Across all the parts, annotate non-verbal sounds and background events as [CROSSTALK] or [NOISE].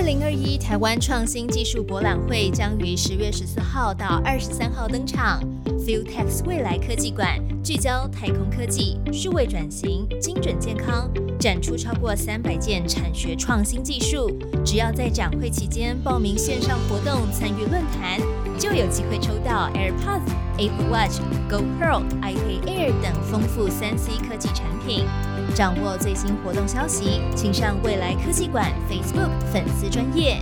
二零二一台湾创新技术博览会将于十月十四号到二十三号登场。FuelTech 未来科技馆聚焦太空科技、数位转型、精准健康，展出超过三百件产学创新技术。只要在展会期间报名线上活动参与论坛，就有机会抽到 AirPods、Apple Watch、GoPro、iPad Air 等丰富三 C 科技产品。掌握最新活动消息，请上未来科技馆 Facebook 粉丝专业。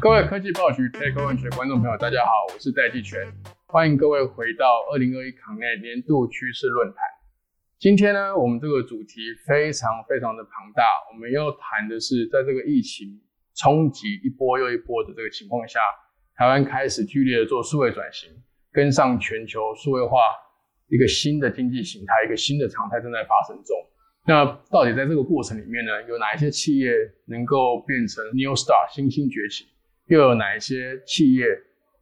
各位科技报局 Take One 的观众朋友，大家好，我是戴季全，欢迎各位回到二零二一 Connect 年度趋势论坛。今天呢，我们这个主题非常非常的庞大，我们要谈的是，在这个疫情冲击一波又一波的这个情况下，台湾开始剧烈的做数位转型，跟上全球数位化一个新的经济形态，一个新的常态正在发生中。那到底在这个过程里面呢，有哪一些企业能够变成 New Star 新兴崛起，又有哪一些企业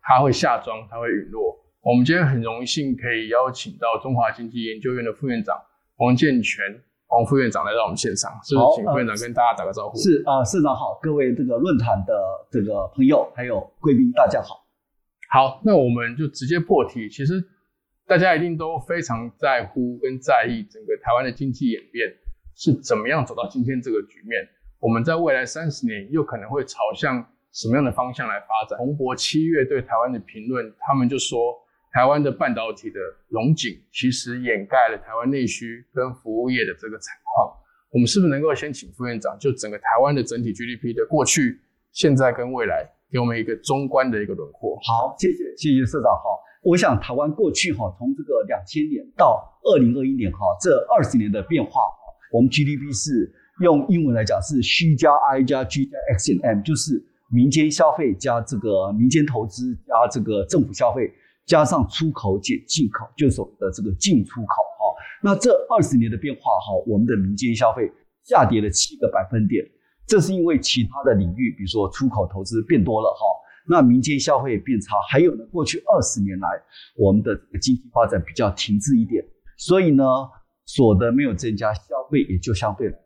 它会下庄，它会陨落？我们今天很荣幸可以邀请到中华经济研究院的副院长。王建全，王副院长来到我们现场，是不是请副院长跟大家打个招呼。是啊，社长好，各位这个论坛的这个朋友还有贵宾，大家好。好，那我们就直接破题。其实大家一定都非常在乎跟在意整个台湾的经济演变是怎么样走到今天这个局面。我们在未来三十年又可能会朝向什么样的方向来发展？洪博七月对台湾的评论，他们就说。台湾的半导体的龙井，其实掩盖了台湾内需跟服务业的这个惨况。我们是不是能够先请副院长，就整个台湾的整体 GDP 的过去、现在跟未来，给我们一个中观的一个轮廓？好，谢谢，谢谢社长。好，我想台湾过去哈，从这个两千年到二零二一年哈，这二十年的变化，我们 GDP 是用英文来讲是 C 加 I 加 G 加 X 减 M，就是民间消费加这个民间投资加这个政府消费。加上出口减进口，就是所谓的这个进出口哈。那这二十年的变化哈，我们的民间消费下跌了七个百分点，这是因为其他的领域，比如说出口投资变多了哈，那民间消费变差。还有呢，过去二十年来，我们的经济发展比较停滞一点，所以呢，所得没有增加，消费也就相对来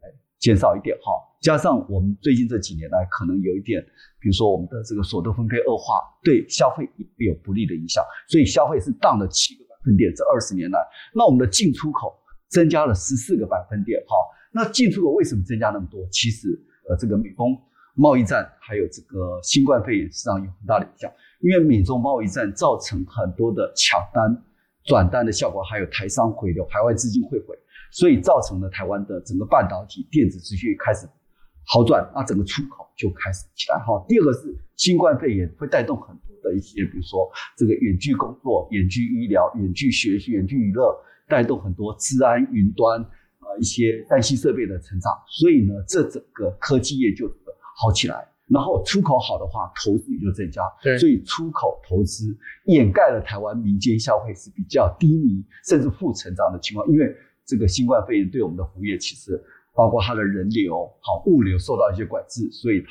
减少一点哈。加上我们最近这几年来，可能有一点。比如说，我们的这个所得分配恶化，对消费也有不利的影响，所以消费是降了七个百分点。这二十年来，那我们的进出口增加了十四个百分点。哈，那进出口为什么增加那么多？其实，呃，这个美中贸易战还有这个新冠肺炎实际上有很大的影响，因为美中贸易战造成很多的抢单、转单的效果，还有台商回流、海外资金汇回，所以造成了台湾的整个半导体、电子持续开始。好转，那整个出口就开始起来哈。第二个是新冠肺炎会带动很多的一些，比如说这个远距工作、远距医疗、远距学习、远距娱乐，带动很多治安、云端啊一些单系设备的成长。所以呢，这整个科技业就好起来。然后出口好的话，投资也就增加。对，所以出口投资掩盖了台湾民间消费是比较低迷甚至负成长的情况。因为这个新冠肺炎对我们的服务业其实。包括它的人流、好物流受到一些管制，所以它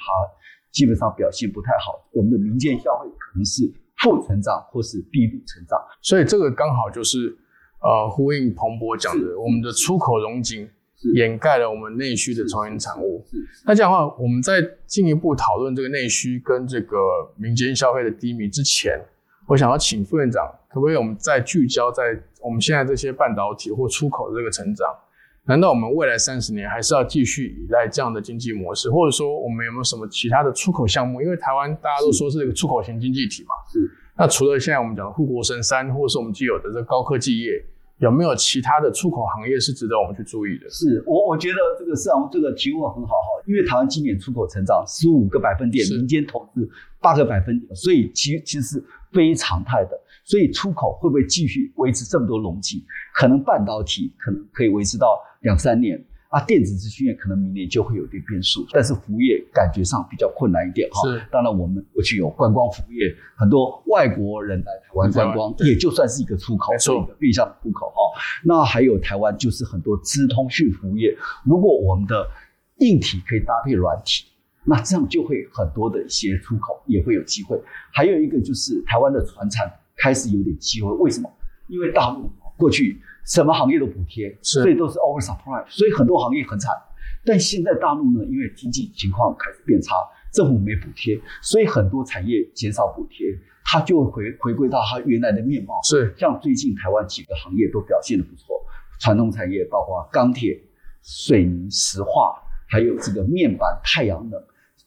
基本上表现不太好。我们的民间消费可能是负成长或是低度成长，所以这个刚好就是呃呼应彭博讲的，我们的出口融景掩盖了我们内需的重原产物。那这样的话，我们在进一步讨论这个内需跟这个民间消费的低迷之前，我想要请副院长，可不可以我们再聚焦在我们现在这些半导体或出口的这个成长？难道我们未来三十年还是要继续依赖这样的经济模式，或者说我们有没有什么其他的出口项目？因为台湾大家都说是一个出口型经济体嘛。是。那除了现在我们讲的护国神山，或者是我们既有的这高科技业，有没有其他的出口行业是值得我们去注意的？是我我觉得这个市场这个提问很好哈，因为台湾今年出口成长十五个百分点，民间投资八个百分点，所以其其实是非常态的。所以出口会不会继续维持这么多容积？可能半导体可能可以维持到。两三年啊，电子资讯业可能明年就会有点变数，但是服务业感觉上比较困难一点哈。是，当然我们过去有观光服务业，很多外国人来台湾观光，也就算是一个出口，是一个变相的出口哈。那还有台湾就是很多资通讯服务业，如果我们的硬体可以搭配软体，那这样就会很多的一些出口也会有机会。还有一个就是台湾的船产开始有点机会，为什么？因为大陆过去什么行业都补贴，是所以都是 over supply，所以很多行业很惨。但现在大陆呢，因为经济情况开始变差，政府没补贴，所以很多产业减少补贴，它就会回回归到它原来的面貌。是像最近台湾几个行业都表现的不错，传统产业包括钢铁、水泥、石化，还有这个面板、太阳能，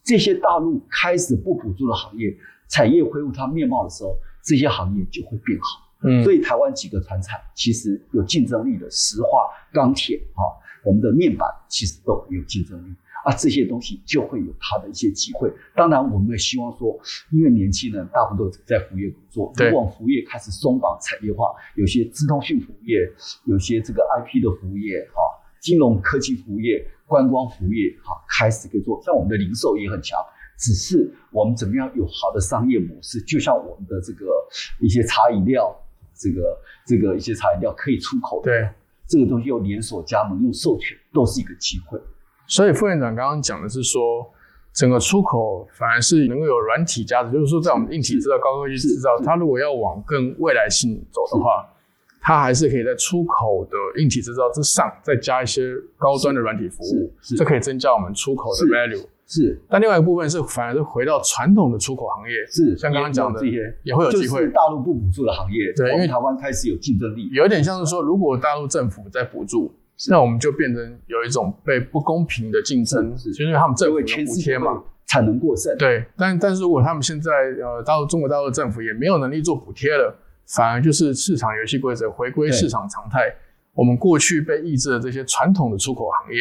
这些大陆开始不补助的行业，产业恢复它面貌的时候，这些行业就会变好。嗯所以台湾几个船产其实有竞争力的，石化、钢铁啊，我们的面板其实都有竞争力啊，这些东西就会有它的一些机会。当然，我们也希望说，因为年轻人大部分都在服务业工作，对如果服务业开始松绑产业化，有些资通讯服务业，有些这个 IP 的服务业啊、金融科技服务业、观光服务业啊、开始可以做，像我们的零售也很强。只是我们怎么样有好的商业模式，就像我们的这个一些茶饮料，这个这个一些茶饮料可以出口的，对。这个东西又连锁加盟、又授权都是一个机会。所以副院长刚刚讲的是说，整个出口反而是能够有软体价值，就是说在我们硬体制造、高科技制造，它如果要往更未来性走的话，它还是可以在出口的硬体制造之上再加一些高端的软体服务，这可以增加我们出口的 value。是。但另外一个部分是反而是回到传统的出口行业，是，像刚刚讲的这些也会有机会。就是大陆不补助的行业，对因为台湾开始有竞争力，有点像是说，如果大陆政府在补助，那我们就变成有一种被不公平的竞争，是是。就是因为他们政府补贴嘛。产能过剩，对，但但是如果他们现在呃，大陆中国大陆政府也没有能力做补贴了，反而就是市场游戏规则回归市场常态，我们过去被抑制的这些传统的出口行业、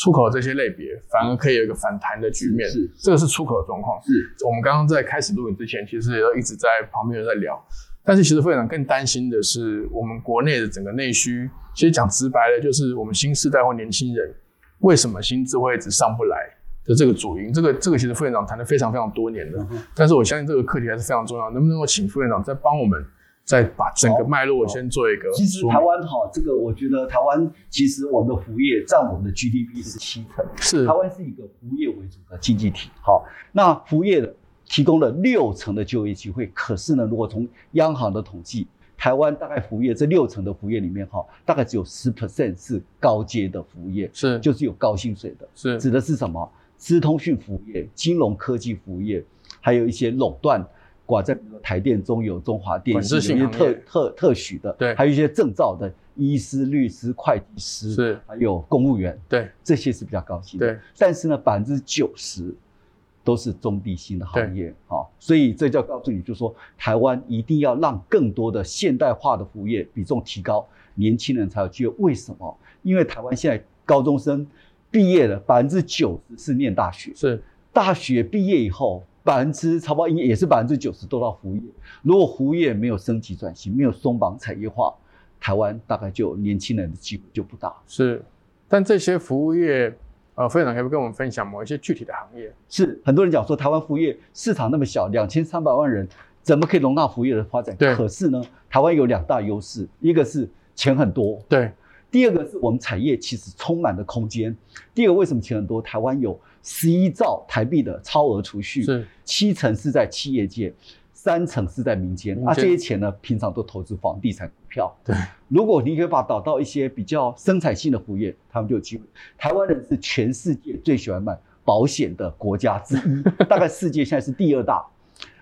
出口这些类别，反而可以有一个反弹的局面。是是这个是出口的状况。是我们刚刚在开始录影之前，其实也一直在旁边有在聊。但是其实会长更担心的是，我们国内的整个内需，其实讲直白的，就是我们新时代或年轻人为什么薪资会一直上不来的这个主因。这个这个其实副院长谈了非常非常多年的，嗯但是我相信这个课题还是非常重要。能不能够请副院长再帮我们再把整个脉络先做一个其实台湾哈，这个我觉得台湾其实我们的服务业占我们的 GDP 是七成，是台湾是一个服务业为主的经济体。好，那服务业提供了六成的就业机会，可是呢，如果从央行的统计，台湾大概服务业这六成的服务业里面哈，大概只有十 percent 是高阶的服务业，是就是有高薪水的。是指的是什么？资通讯服务业、金融科技服务业，还有一些垄断挂在台电、中油、中华电管信有一些特特特许的，对。还有一些证照的医师、律师、会计师，是。还有公务员，对。这些是比较高薪的。对，但是呢，百分之九十都是中低薪的行业哈、所以这就要告诉你，就说台湾一定要让更多的现代化的服务业比重提高，年轻人才有机会。为什么？因为台湾现在高中生毕业了，百分之九十是念大学，是。大学毕业以后，百分之差不多也是百分之九十都到服务业。如果服务业没有升级转型，没有松绑产业化，台湾大概就年轻人的机会就不大。是，但这些服务业，呃，副院长可不可以跟我们分享某一些具体的行业？是很多人讲说，台湾服务业市场那么小，两千三百万人，怎么可以容纳服务业的发展？对可是呢，台湾有两大优势，一个是钱很多，对，第二个是我们产业其实充满了空间。第二个为什么钱很多？台湾有十一兆台币的超额储蓄，是七成是在企业界，三成是在民间。啊，这些钱呢，平常都投资房地产股票。对，如果你可以把它导到一些比较生产性的服务业，他们就有机会。台湾人是全世界最喜欢买保险的国家之一，[LAUGHS] 大概世界现在是第二大。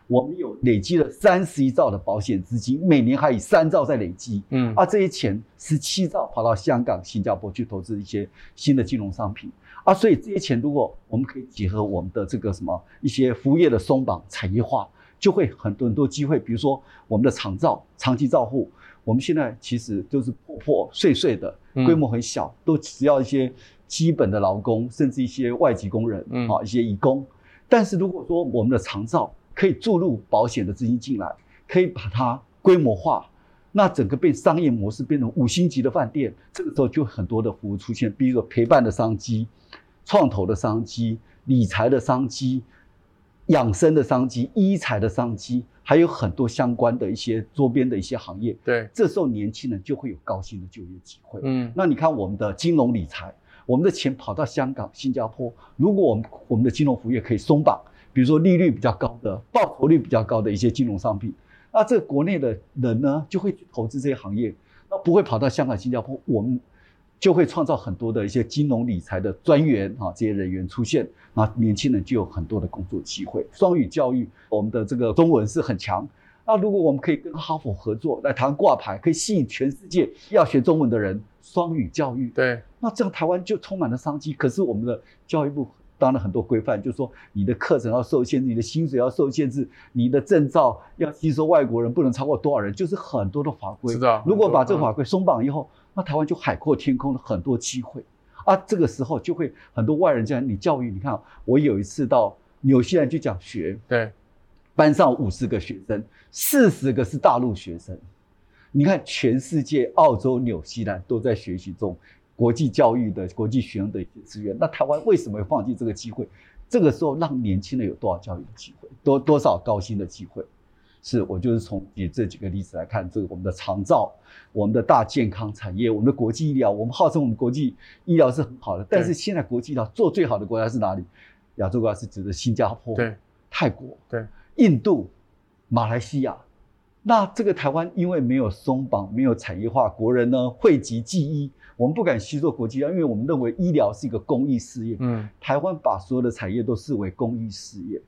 我们有累积了三十一兆的保险资金，每年还以三兆在累积。嗯啊，这些钱十七兆跑到香港、新加坡去投资一些新的金融商品啊，所以这些钱如果我们可以结合我们的这个什么一些服务业的松绑产业化，就会很多很多机会。比如说我们的长照、长期照护，我们现在其实都是破破碎碎的，嗯规模很小，都只要一些基本的劳工，甚至一些外籍工人嗯啊，一些义工。但是如果说我们的长照可以注入保险的资金进来，可以把它规模化，那整个变商业模式变成五星级的饭店，这个时候就很多的服务出现，比如说陪伴的商机、创投的商机、理财的商机、养生的商机、医财的商机，还有很多相关的一些周边的一些行业。对，这时候年轻人就会有高薪的就业机会。嗯那你看我们的金融理财，我们的钱跑到香港、新加坡，如果我们我们的金融服务业可以松绑，比如说利率比较高的、报酬率比较高的一些金融商品，那这国内的人呢就会去投资这些行业，那不会跑到香港、新加坡，我们就会创造很多的一些金融理财的专员啊这些人员出现，那年轻人就有很多的工作机会。双语教育，我们的这个中文是很强。那如果我们可以跟哈佛合作来谈挂牌，可以吸引全世界要学中文的人，双语教育，对，那这样台湾就充满了商机。可是我们的教育部当然很多规范，就是说你的课程要受限制，你的薪水要受限制，你的证照要吸收外国人不能超过多少人，就是很多的法规。知道如果把这个嗯法规松绑以后，那台湾就海阔天空了很多机会啊。这个时候就会很多外人这样，你教育，你看我有一次到纽西兰去讲学，对，班上五十个学生，四十个是大陆学生。你看，全世界、澳洲、纽西兰都在学习中国际教育的国际学生的一些资源。那台湾为什么会放弃这个机会？这个时候让年轻人有多少教育的机会，多多少高薪的机会？是我就是从以这几个例子来看，这个我们的长照、我们的大健康产业、我们的国际医疗，我们号称我们国际医疗是很好的，但是现在国际医疗做最好的国家是哪里？亚洲国家是指的新加坡、对，泰国、对，印度、马来西亚。那这个台湾因为没有松绑，没有产业化，国人呢讳疾忌医，我们不敢吸收国际医疗，因为我们认为医疗是一个公益事业。嗯，台湾把所有的产业都视为公益事业，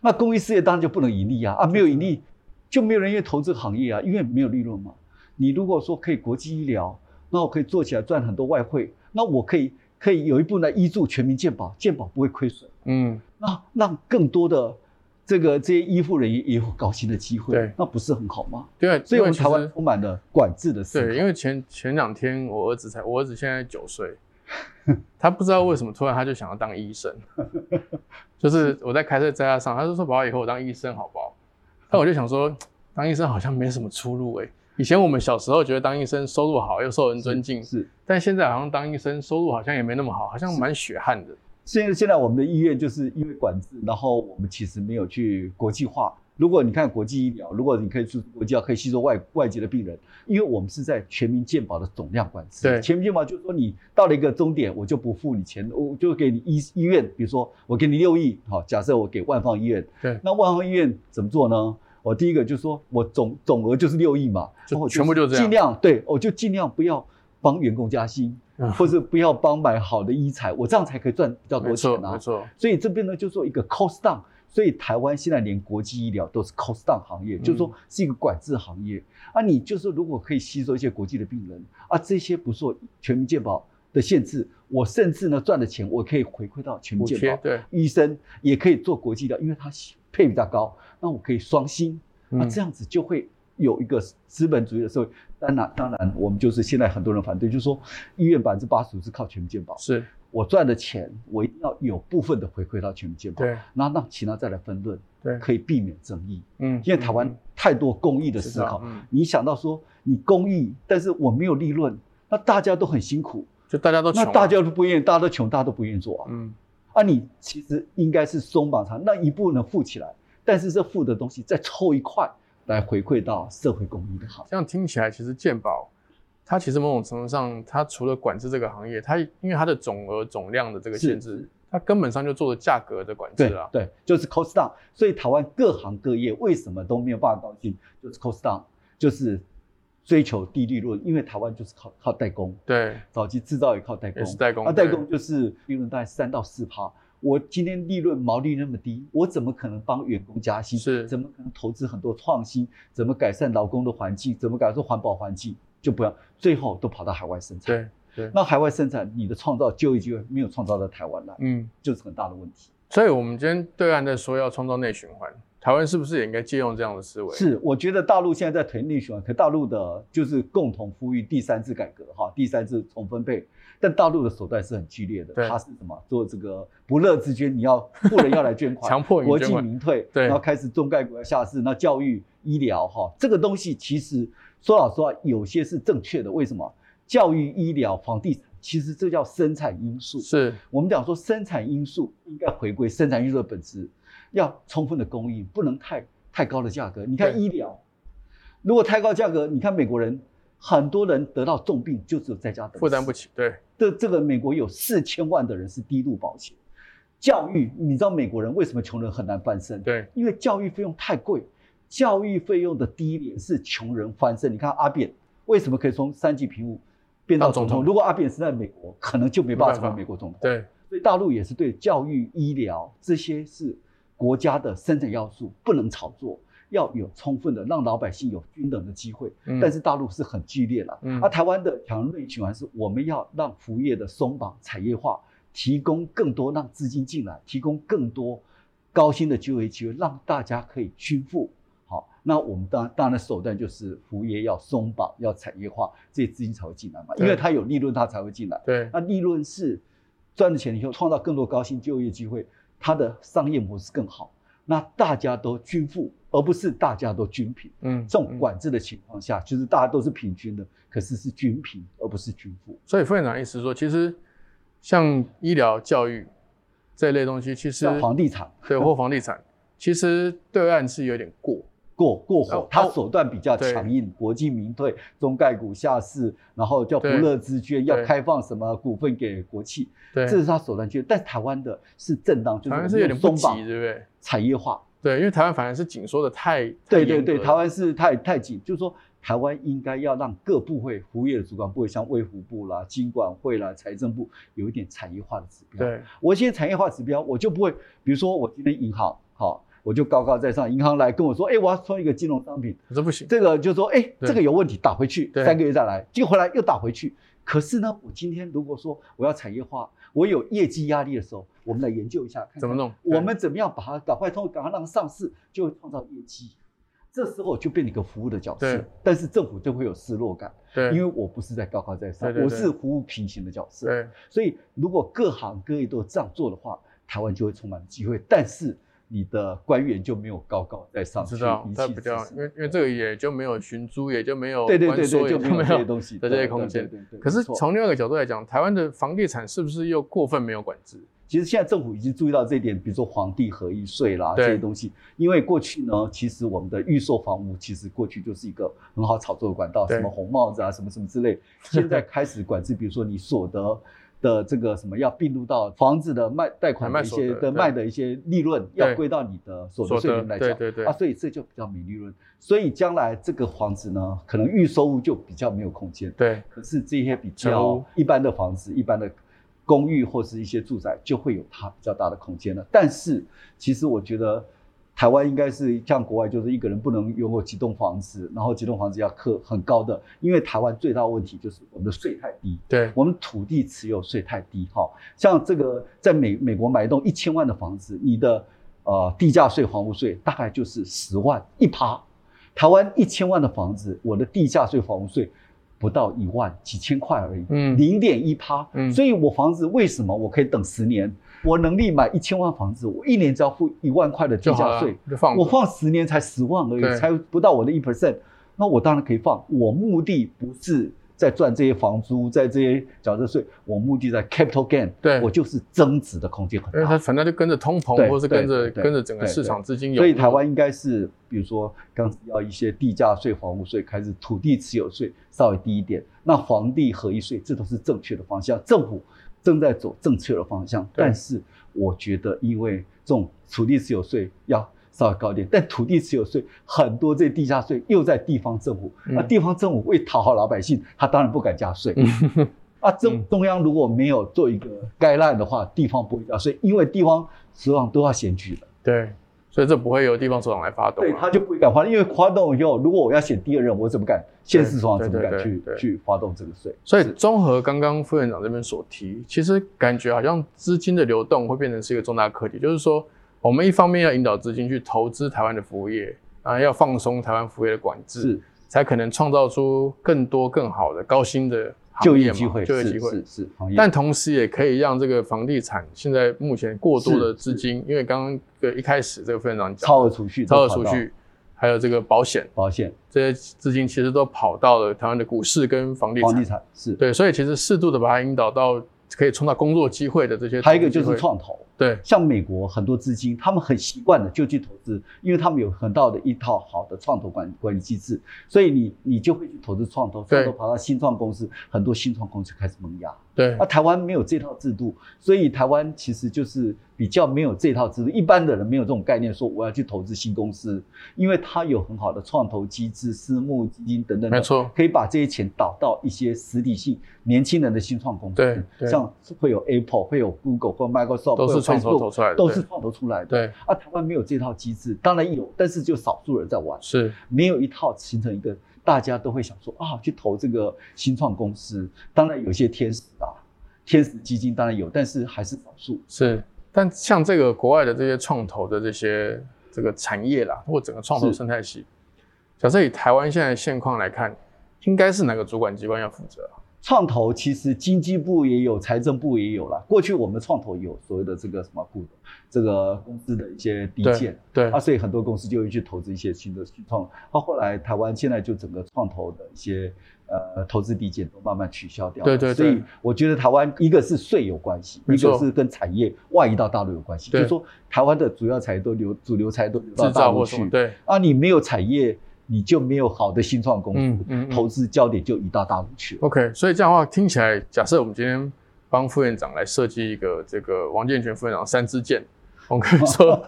那公益事业当然就不能盈利啊啊，没有盈利就没有人愿意投这个行业啊，因为没有利润嘛。你如果说可以国际医疗，那我可以做起来赚很多外汇，那我可以可以有一部分来依助全民健保，健保不会亏损，嗯，那让更多的这个这些医护人员也有高薪的机会，对那不是很好吗？对，所以我们台湾充满了管制的。对，因为前前两天我儿子才，我儿子现在九岁，[LAUGHS] 他不知道为什么突然他就想要当医生，[LAUGHS] 就是我在开车载他上，他就说：“爸爸，以后我当医生好不好？”但我就想说，当医生好像没什么出路诶、以前我们小时候觉得当医生收入好又受人尊敬，是。但现在好像当医生收入好像也没那么好，好像蛮血汗的。现在现在我们的医院就是因为管制，然后我们其实没有去国际化。如果你看国际医疗，如果你可以去国际化，可以吸收外外籍的病人，因为我们是在全民健保的总量管制。对全民健保就是说你到了一个终点，我就不付你钱，我就给你医医院，比如说我给你六亿，好，假设我给万方医院，对，那万方医院怎么做呢？我第一个就是说我总总额就是六亿嘛，就然后全部就这样尽量对，我就尽量不要帮员工加薪，嗯或者不要帮买好的医材，我这样才可以赚比较多钱啊。没错，所以这边呢就做一个 cost down，所以台湾现在连国际医疗都是 cost down 行业，嗯就是说是一个管制行业啊。你就是如果可以吸收一些国际的病人啊，这些不受全民健保的限制，我甚至呢赚的钱我可以回馈到全民健保，贴对，医生也可以做国际医疗，因为他配比较高，那我可以双薪，那嗯这样子就会。有一个资本主义的社会，当然，当然，我们就是现在很多人反对，就是说医院百分之八十五是靠全民健保，是，我赚的钱，我一定要有部分的回馈到全民健保，对。然后让其他再来分论，对，可以避免争议。嗯，因为台湾嗯太多公益的思考，嗯，你想到说你公益，但是我没有利润，那大家都很辛苦，就大家都啊，那大家都不愿意，大家都穷，大家都不愿意做啊。嗯，啊，你其实应该是松绑它，那一部分付起来，但是这富的东西再抽一块来回馈到社会公益的行业。这样听起来，其实健保它其实某种程度上，它除了管制这个行业，它因为它的总额总量的这个限制，它根本上就做了价格的管制对啊。对，就是 cost down。所以台湾各行各业为什么都没有办法高兴，就是 cost down，就是追求低利润，因为台湾就是靠靠代工，对，早期制造也靠代工，也是代工啊，代工就是利润大概三到四趴。我今天利润毛利那么低，我怎么可能帮员工加薪？是怎么可能投资很多创新？怎么改善劳工的环境？怎么改善环保环境？就不要，最后都跑到海外生产。对对，那海外生产，你的创造就业机会没有创造到台湾来，嗯，就是很大的问题。所以我们今天对岸在说要创造内循环，台湾是不是也应该借用这样的思维？，是，我觉得大陆现在在推内循环，可大陆的就是共同呼吁第三次改革哈，第三次重分配，但大陆的手段是很剧烈的，对它是什么？做这个不乐之捐，你要 [LAUGHS] 富人要来捐款，强迫你国进民退，对然后开始中概股要下市，那教育、医疗哈，这个东西其实说老实话，有些是正确的，为什么？教育、医疗、房地产，其实这叫生产因素。是，我们讲说生产因素应该回归生产因素的本质，要充分的供应，不能太太高的价格。你看医疗，如果太高价格，你看美国人很多人得到重病就只有在家等，负担不起，对，这这个美国有四千万的人是低度保险。教育，你知道美国人为什么穷人很难翻身？对，因为教育费用太贵，教育费用的低廉是穷人翻身。你看阿扁为什么可以从三级贫户变到总统？如果阿扁是在美国，可能就没办法成为美国总统。对，所以大陆也是对教育、医疗这些是国家的生产要素，不能炒作，要有充分的让老百姓有均等的机会。嗯但是大陆是很剧烈了，嗯而台湾的强内循环是我们要让服务业的松绑、产业化，提供更多让资金进来，提供更多高薪的就业机会，让大家可以均富。好，那我们当然当然的手段就是服务业要松绑，要产业化，这些资金才会进来嘛，因对为它有利润，它才会进来。对，那利润是赚了钱以后，创造更多高薪就业机会，它的商业模式更好。那大家都均富，而不是大家都均平。嗯，这种嗯管制的情况下，就是大家都是平均的，可是是均贫，而不是均富。所以副院长意思是说，其实像医疗、教育这一类东西，其实像房地产对或房地产，其实对岸是有点过。过过火哦，它手段比较对强硬，国际民退、中概股下市，然后叫不对乐之捐，要对开放什么股份给国企，对，这是他手段去。但台湾的是正当，就是有点不急，们用松绑对不对？产业化，对，因为台湾反而是紧缩的太对对对，台湾是太太紧，就是说台湾应该要让各部会服务业的主管部会，像卫福部啦、经管会啦、财政部有一点产业化的指标。对我现在产业化指标，我就不会，比如说我今天银行好，我就高高在上，银行来跟我说，哎，我要创一个金融商品，可是不行，这个就说，哎，对这个有问题，打回去，三个月再来，结果回来又打回去。可是呢，我今天如果说我要产业化，我有业绩压力的时候，我们来研究一下，看看怎么弄？我们怎么样把它赶快通过，赶快让它上市，就会创造业绩。这时候就变成一个服务的角色，但是政府就会有失落感，对，因为我不是在高高在上，对对对。我是服务平行的角色。对。所以如果各行各业都这样做的话，台湾就会充满机会。但是你的官员就没有高高在上去知道一，它比较，因为因为这个也就没有寻租，也就没有对对对对，就也没没有这些东西的这些空间。对对对可是从另外一个角度来讲，台湾的房地产是不是又过分没有管制？其实现在政府已经注意到这一点，比如说房地合一税啦这些东西，因为过去呢，其实我们的预售房屋其实过去就是一个很好炒作的管道，什么红帽子啊，什么什么之类，[LAUGHS] 现在开始管制，比如说你所得。的这个什么要并入到房子的卖贷款的一些的卖的一些利润，要归到你的所得税里面来讲，对对对。啊，所以这就比较没利润，所以将来这个房子呢，可能预收入就比较没有空间，对。可是这些比较一般的房子、一般的公寓或是一些住宅，就会有它比较大的空间了。但是，其实我觉得台湾应该是像国外，就是一个人不能拥有几栋房子，然后几栋房子要课很高的，因为台湾最大的问题就是我们的税太低。对我们土地持有税太低，哈，像这个在美美国买一栋一千万的房子，你的呃地价税、房屋税大概就是十万一趴。台湾一千万的房子，我的地价税、房屋税不到一万，几千块而已，嗯零点一趴。嗯所以我房子为什么我可以等十年？我能力买一千万房子，我一年只要付一万块的地价税，，放我放十年才十万而已，才不到我的一 percent，那我当然可以放。我目的不是在赚这些房租，在这些缴这税，我目的在 capital gain，对。我就是增值的空间很大。因为它反正就跟着通膨，或是跟着跟着整个市场资金有，所以台湾应该是，比如说刚要一些地价税、房屋税，开始土地持有税稍微低一点，那房地合一税，这都是正确的方向，政府正在走正确的方向。但是我觉得，因为这种土地持有税要稍微高一点，但土地持有税很多这地价税又在地方政府，嗯那地方政府为讨好老百姓，他当然不敢加税。啊，中嗯中央如果没有做一个概览的话，地方不会加税，因为地方实际上都要选举了。对，所以这不会由地方首长来发动啊，对，他就不会敢发，因为发动以后，如果我要选第二任，我怎么敢？县市首长怎么敢去去发动这个税？所以是综合刚刚副院长这边所提，其实感觉好像资金的流动会变成是一个重大课题，就是说我们一方面要引导资金去投资台湾的服务业，啊，要放松台湾服务业的管制，才可能创造出更多更好的高薪的就业机会，就业机会。是是是，但同时也可以让这个房地产现在目前过多的资金，因为刚刚对一开始这个副院长讲，超额储蓄，超额储蓄，还有这个保险，保险、这些资金其实都跑到了台湾的股市跟房地产。房地产是，对，所以其实适度的把它引导到可以创造工作机会的这些，还有一个就是，创投，对。像美国很多资金，他们很习惯的就去投资，因为他们有很大的一套好的创投管管理机制，所以你你就会去投资创投，对。创投跑到新创公司，很多新创公司开始萌芽。对啊，台湾没有这套制度，所以台湾其实就是比较没有这套制度。一般的人没有这种概念，说我要去投资新公司，因为它有很好的创投机制、私募基金等等等，没错可以把这些钱导到一些实体性年轻人的新创公司。对对像会有 Apple、会有 Google 或 Microsoft，都是创投投出来的对都是创投出来的。对啊，台湾没有这套机制，当然有，但是就少数人在玩。是没有一套形成一个大家都会想说啊，去投这个新创公司。当然有些天使啊，天使基金当然有，但是还是少数。是，但像这个国外的这些创投的这些这个产业啦，或整个创投生态系，假设以台湾现在现况来看，应该是哪个主管机关要负责啊？创投其实经济部也有，财政部也有了。过去我们创投有所谓的这个什么股，这个公司的一些低减对啊，所以很多公司就会去投资一些新的新创。到后来台湾现在就整个创投的一些呃投资低减都慢慢取消掉了。对对对所以我觉得台湾一个是税有关系，一个是跟产业外移到大陆有关系。就对是说台湾的主要产业都流主流产业都流到大陆去对，啊，你没有产业，你就没有好的新创公司，嗯嗯嗯。投资焦点就移到大陆去了。OK，所以这样的话听起来，假设我们今天帮副院长来设计一个这个王建全副院长三支箭，我们可以说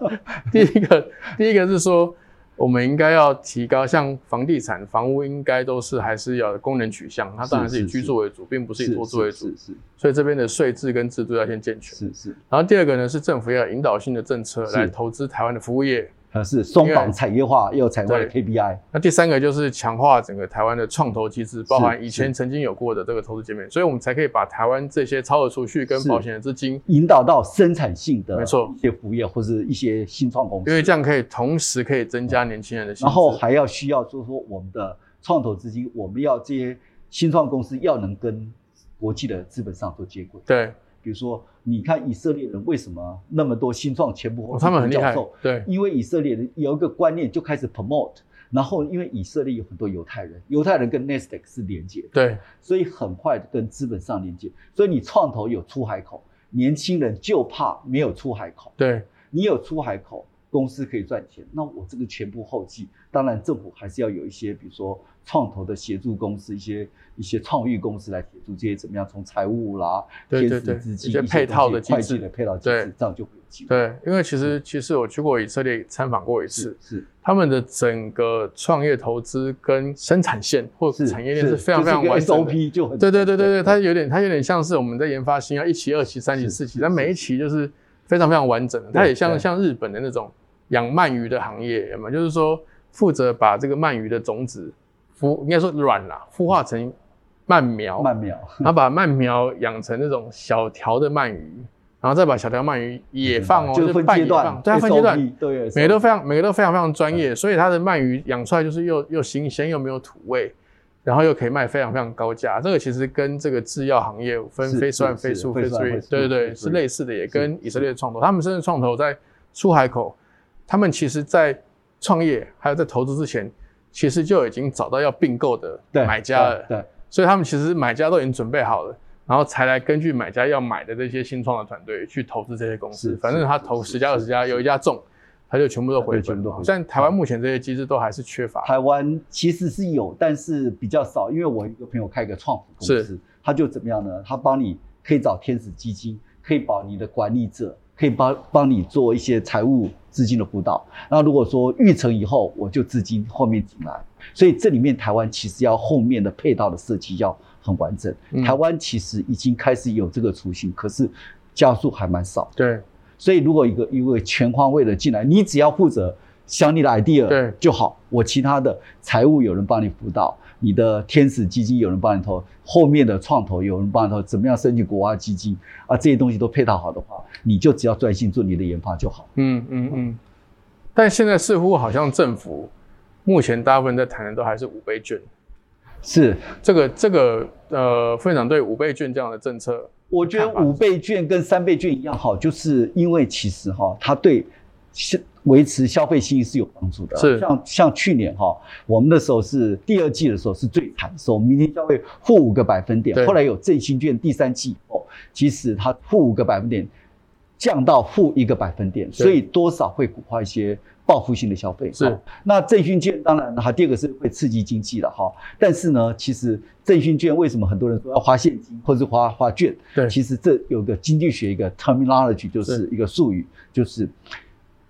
第一个，第一个是说我们应该要提高，像房地产、房屋应该都是还是要功能取向，它当然是以居住为主，并不是以投资为主。是，是所以这边的税制跟制度要先健全。是是。然后第二个呢是政府要引导性的政策是。来投资台湾的服务业。呃是松绑产业化，也有产业化的 KPI。那第三个就是强化整个台湾的创投机制，包含以前曾经有过的这个投资界面，所以我们才可以把台湾这些超额储蓄跟保险的资金，引导到生产性的没错一些服务业或是一些新创公司，因为这样可以同时可以增加年轻人的。然后还要需要就是说我们的创投资金，我们要这些新创公司要能跟国际的资本上做接轨。对，比如说，你看以色列人为什么那么多新创前部后哦他们很厉害对。因为以色列人有一个观念就开始 promote，然后因为以色列有很多犹太人，犹太人跟 Nasdaq 是连接的，对。所以很快的跟资本上连接，所以你创投有出海口，年轻人就怕没有出海口，对。你有出海口，公司可以赚钱，那我这个前部后继，当然政府还是要有一些，比如说创投的协助公司，一些一些创意公司来协助这些怎么样从财务啦、天对对对使资金一些配套的机制会计的配套机制，这样就会有机会。对，因为其实其实我去过以色列参访过一次是，是他们的整个创业投资跟生产线或是产业链是非常非常完整的。SOP 就很对对对对对，它有点它有点像是我们在研发新药一期、二期、三期、四期，但每一期就是非常非常完整的。它也像像日本的那种养鳗鱼的行业，有没有？就是说负责把这个鳗鱼的种子孵，应该说卵啦，孵化成鳗苗，鳗苗，[LAUGHS] 然后把鳗苗养成那种小条的鳗鱼，然后再把小条鳗鱼也放哦，就是分半阶段放，对，分阶段，对，每个都非常每个都非常非常专业，所以它的鳗鱼养出来就是又又新鲜又没有土味，然后又可以卖非常非常高价。这个其实跟这个制药行业分是非算是是非数非非算非数对对对是类似的，也跟以色列的创投，他们甚至创投在出海口，他们其实在创业还有在投资之前，其实就已经找到要并购的对买家了，对，对所以他们其实买家都已经准备好了。然后才来根据买家要买的这些新创的团队去投资这些公司，是反正他投十家二十家，有一家中，他就全部都回本。但台湾目前这些机制都还是缺乏。台湾其实是有，但是比较少。因为我一个朋友开一个创富公司，他就怎么样呢？他帮你可以找天使基金，可以保你的管理者，可以帮帮你做一些财务资金的辅导。然后如果说育成以后，我就资金后面进来。所以这里面台湾其实要后面的配套的设计要很完整。嗯台湾其实已经开始有这个雏形，可是加速还蛮少。对所以如果一个一个全方位的进来，你只要负责想你的 idea 对就好，我其他的财务有人帮你辅导，你的天使基金有人帮你投，后面的创投有人帮你投，怎么样申请国外基金啊，这些东西都配套好的话，你就只要专心做你的研发就好。嗯嗯嗯。但现在似乎好像政府目前大部分在谈的都还是五倍券。是，这个这个呃，副院长对五倍券这样的政策，我觉得五倍券跟三倍券一样好，就是因为其实哈，它对消维持消费信心是有帮助的。是像像去年哈，我们那时候是第二季的时候是最惨的时候，明天消费负五个百分点对，后来有振兴券第三季以后，其实它负五个百分点。降到负一个百分点，所以多少会鼓化一些报复性的消费。是好那振兴券当然哈，第二个是会刺激经济了哈。但是呢，其实振兴券为什么很多人说要花现金或是花花券？对其实这有个经济学一个 terminology，就是是一个术语，就是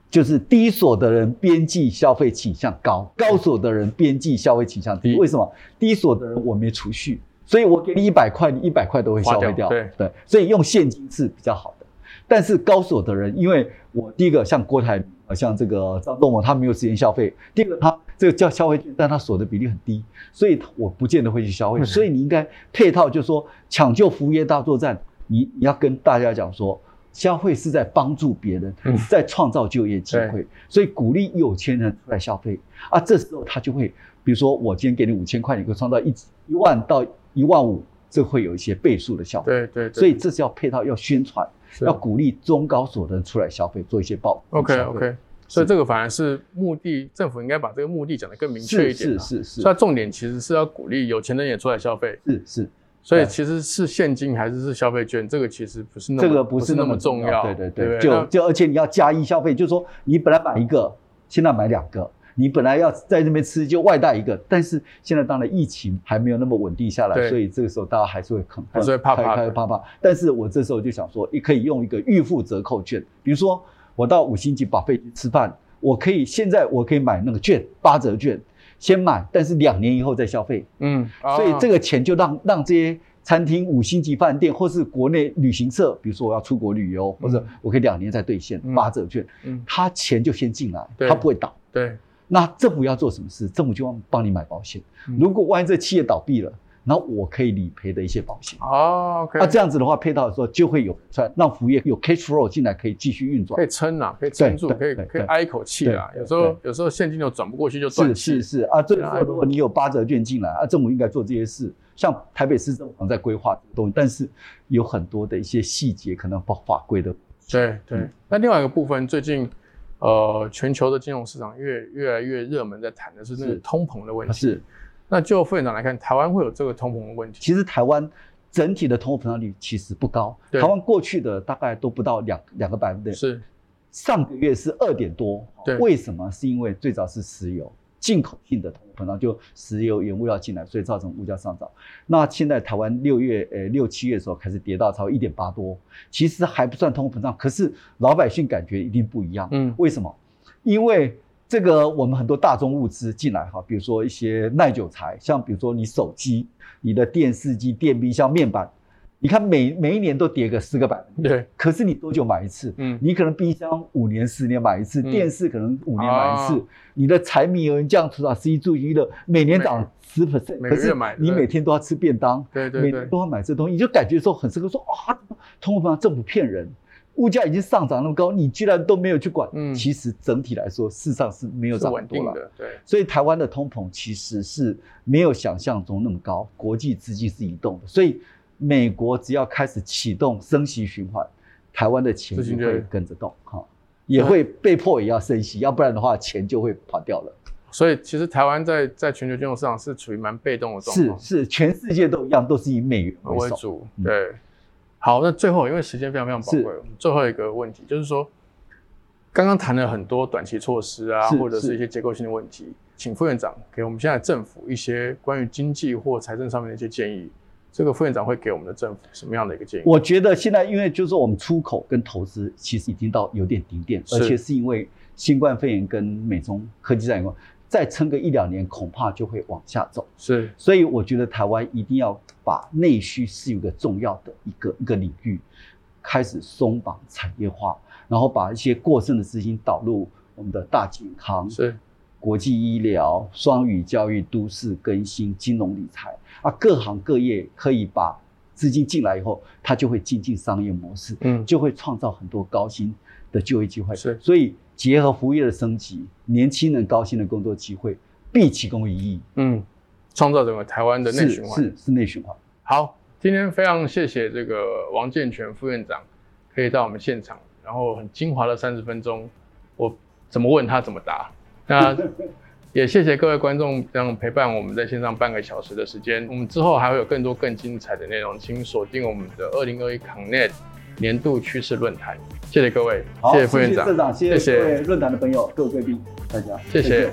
就是低所得人边际消费倾向高，高所得人边际消费倾向低。为什么？低所得人我没储蓄，所以我给你一百块，你一百块都会消费掉。花掉对所以用现金是比较好的。但是高所得人，因为我第一个像郭台，呃像这个张忠谋，他没有时间消费；第二个他这个叫消费券，但他所得比例很低，所以我不见得会去消费。嗯所以你应该配套，就是说抢救服务业大作战，你你要跟大家讲说。消费是在帮助别人，嗯。在创造就业机会，所以鼓励有钱人出来消费。啊。这时候他就会，比如说我今天给你五千块，你可以创造一一万到一万五，这会有一些倍数的效果。对对对，所以这是要配套，要宣传，要鼓励中高所得人出来消费，做一些报复 OK OK，所以这个反而是目的，政府应该把这个目的讲得更明确一是点、啊。是是是所以重点其实是要鼓励有钱人也出来消费，是是，所以其实是现金还是是消费券，这个其实不是那么这个不是那么么重要。对对对对，就就而且你要加一消费，就是说你本来买一个，现在买两个。你本来要在那边吃，就外带一个，但是现在当然疫情还没有那么稳定下来，所以这个时候大家还是会很还是会怕怕的开开怕怕。但是我这时候就想说，你可以用一个预付折扣券，比如说我到五星级把费去吃饭，我可以现在我可以买那个券八折券，先买，但是两年以后再消费，嗯，所以这个个钱就让让这些餐厅、五星级饭店或是国内旅行社，比如说我要出国旅游，或者我可以两年再兑现嗯。八折券，嗯。他钱就先进来，他不会倒。对。那政府要做什么事？政府就要帮你买保险。嗯。如果万一这企业倒闭了，那我可以理赔的一些保险。哦那这样子的话，配套的时候就会有出来，让服务业有 cash flow 进来，可以继续运转可。以撑啊，可以撑住，可以可以挨一口气啊。有时候有时候现金流转不过去就断是气是。是啊，这个时候如果你有八折券进来啊，政府应该做这些事。像台北市政府在规划这个东西，但是有很多的一些细节可能法法规的。对对嗯。那另外一个部分，最近呃全球的金融市场越越来越热门，在谈的是那个通膨的问题。是，那就副院长来看，台湾会有这个通膨的问题？其实台湾整体的通货膨胀率其实不高，台湾过去的大概都不到两两个百分点，是上个月是二点多，对为什么？是因为最早是石油进口性的通货膨胀，就石油原物料进来，所以造成物价上涨。那现在台湾六月呃六七月的时候开始跌到超一点八多，其实还不算通货膨胀，可是老百姓感觉一定不一样。嗯为什么？因为这个我们很多大宗物资进来哈，比如说一些耐久材，像比如说你手机、你的电视机、电冰箱、面板，你看每每一年都跌个四个百分。点，对，可是你多久买一次？嗯。你可能冰箱五年、十年买一次，嗯电视可能五年买一次，哦你的柴米油盐酱醋茶、食衣住娱乐每年涨十 percent，可是你每天都要吃便当，对对对。每年都要买这东西，你就感觉说很深刻，说啊，通货膨胀政府骗人。物价已经上涨那么高，你居然都没有去管。嗯其实整体来说，事实上是没有是涨很多了。对，所以台湾的通膨其实是没有想象中那么高，国际资金是移动的，所以美国只要开始启动升息循环，台湾的钱就会会跟着动哈，也会被迫也要升息，要不然的话钱就会跑掉了。所以其实台湾在在全球金融市场是处于蛮被动的状况，是是，全世界都一样，都是以美元为主。嗯对，好，那最后因为时间非常非常宝贵，我们最后一个问题就是说，刚刚谈了很多短期措施啊，或者是是一些结构性的问题，请副院长给我们现在政府一些关于经济或财政上面的一些建议。这个副院长会给我们的政府什么样的一个建议？我觉得现在因为就是说我们出口跟投资其实已经到有点顶点，而且是因为新冠肺炎跟美中科技战以后，再撑个一两年，恐怕就会往下走。是所以我觉得台湾一定要把内需是一个重要的一个一个领域，开始松绑产业化，然后把一些过剩的资金导入我们的大健康、是国际医疗、双语教育、都市更新、金融理财啊，各行各业可以把资金进来以后，它就会进进商业模式，嗯就会创造很多高薪的就业机会。是所以结合服务业的升级，年轻人高薪的工作机会，必提供于义。嗯，创造整个台湾的内循环。是是内循环。好，今天非常谢谢这个王健全副院长可以到我们现场，然后很精华的三十分钟，我怎么问他怎么答。[LAUGHS] 那也谢谢各位观众这样陪伴我们在线上半个小时的时间。我们之后还会有更多更精彩的内容，请锁定我们的二零二一 Connect 年度趋势论坛。谢谢各位，谢谢副院长，社长，谢谢谢各位论坛的朋友，各位贵宾，大家，谢谢